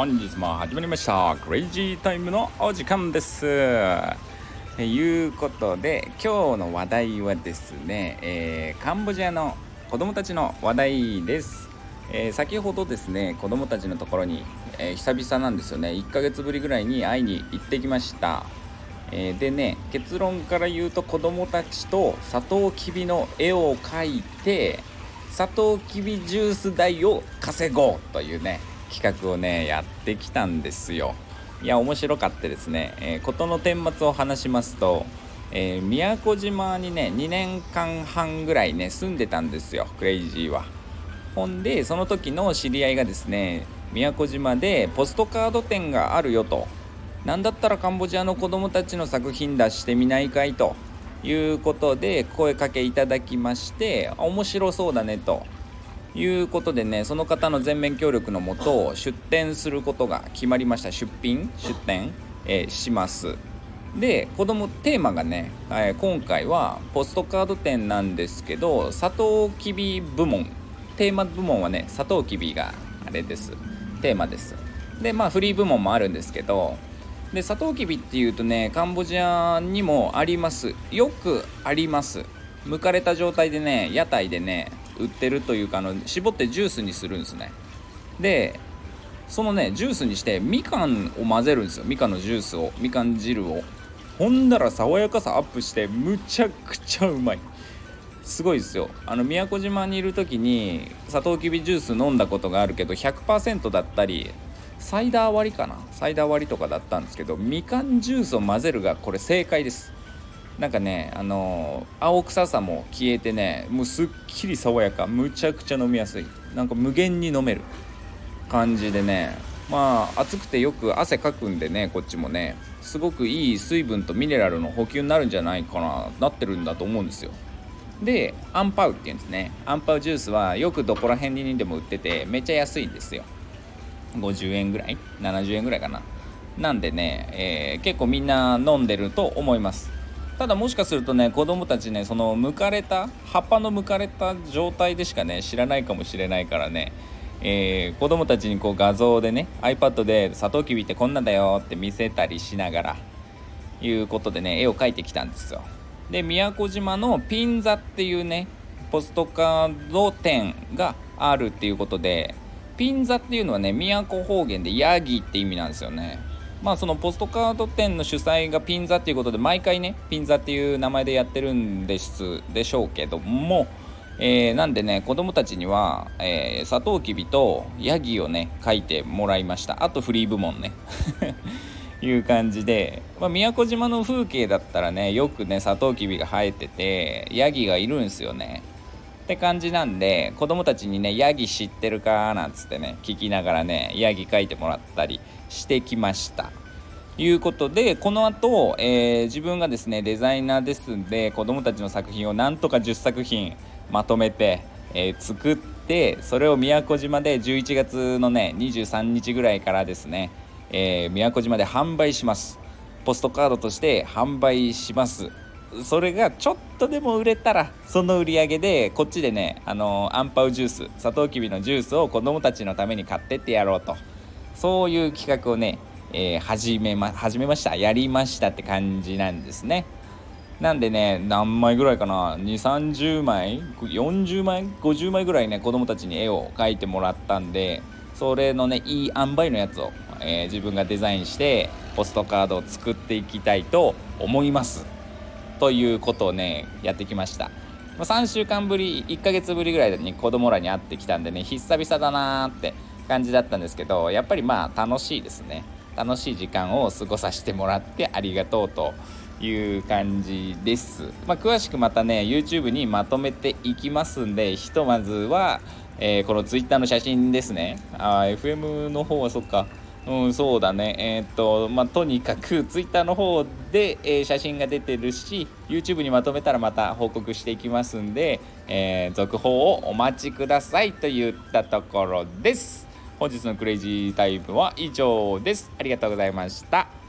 本日も始まりました。クレイジータイムのお時間です。ということで今日の話題はですね、えー、カンボジアの子供たちの話題です、えー、先ほどですね子供たちのところに、えー、久々なんですよね。1ヶ月ぶりぐらいに会いに行ってきました。えー、でね結論から言うと子供たちとサトウキビの絵を描いてサトウキビジュース代を稼ごうというね企画をねやってきたんですよ。いや面白かったですね、えー、事の顛末を話しますと、えー、宮古島にね2年間半ぐらいね住んでたんですよクレイジーは。ほんでその時の知り合いがですね宮古島でポストカード店があるよと。何だったらカンボジアの子供たちの作品出してみないかいということで声かけいただきまして面白そうだねと。いうことでねその方の全面協力のもと出店することが決まりました。出品？出店、えー、します。で子供テーマがね、えー、今回はポストカード店なんですけどサトウキビ部門。テーマ部門はねサトウキビがあれです。テーマです。でまあフリー部門もあるんですけどでサトウキビっていうとねカンボジアにもあります。よくあります。剥かれた状態でね屋台でね売ってるというかあの絞ってジュースにするんですね。でそのねジュースにしてみかんを混ぜるんですよ。みかんのジュースをみかん汁を。ほんだら爽やかさアップしてむちゃくちゃうまい。すごいですよ。あの宮古島にいる時にサトウキビジュース飲んだことがあるけど100%だったりサイダー割りかな。サイダー割りとかだったんですけどみかんジュースを混ぜるがこれ正解です。なんかねあの、青臭さも消えてねもうすっきり爽やかむちゃくちゃ飲みやすい。なんか無限に飲める感じでねまあ暑くてよく汗かくんでねこっちもねすごくいい水分とミネラルの補給になるんじゃないかななってるんだと思うんですよ。でアンパウっていうんですね。アンパウジュースはよくどこら辺にでも売っててめっちゃ安いんですよ。50円ぐらい？70円ぐらいかな。なんでね、えー、結構みんな飲んでると思います。ただもしかするとね子供たちねその剥かれた葉っぱの剥かれた状態でしかね知らないかもしれないからね。えー、子供たちにこう画像でね iPad でサトウキビってこんなんだよって見せたりしながらいうことでね絵を描いてきたんですよ。で宮古島のピンザっていうねポストカード店があるっていうことでピンザっていうのはね都方言でヤギって意味なんですよね。まあそのポストカード店の主催がピンザっていうことで毎回ねピンザっていう名前でやってるんですでしょうけども、えー、なんでね子供たちには、えー、サトウキビとヤギをね書いてもらいました。あとフリー部門ね。いう感じで、まあ、宮古島の風景だったらねよくねサトウキビが生えててヤギがいるんですよね。って感じなんで子供たちにねヤギ知ってるかなんつってね聞きながらねヤギ描いてもらったりしてきました。いうことでこの後、えー、自分がですねデザイナーですんで子供たちの作品をなんとか10作品まとめて、えー、作ってそれを宮古島で11月のね23日ぐらいからですね、えー、宮古島で販売します。ポストカードとして販売します。それがちょっとでも売れたらその売り上げでこっちでねあのアンパウジュースサトウキビのジュースを子供たちのために買ってってやろうと。そういう企画をね、えー、始めま始めました。やりましたって感じなんですね。なんでね何枚ぐらいかな？2 3 0枚？40枚？50枚ぐらいね子供たちに絵を描いてもらったんでそれのねいい塩梅のやつを、えー、自分がデザインしてポストカードを作っていきたいと思います。ということをねやってきました。3週間ぶり1ヶ月ぶりぐらいに子供らに会ってきたんでね久々だなーって感じだったんですけどやっぱりまあ楽しいですね。楽しい時間を過ごさせてもらってありがとうという感じです、まあ、詳しくまたね YouTube にまとめていきますんでひとまずは、えー、この Twitter の写真ですね。あ FM の方はそっか。うん、そうだね。えー、っと、まあ、とにかく、ツイッターの方で、えー、写真が出てるし、YouTube にまとめたらまた報告していきますんで、えー、続報をお待ちくださいと言ったところです。本日のクレイジータイムは以上です。ありがとうございました。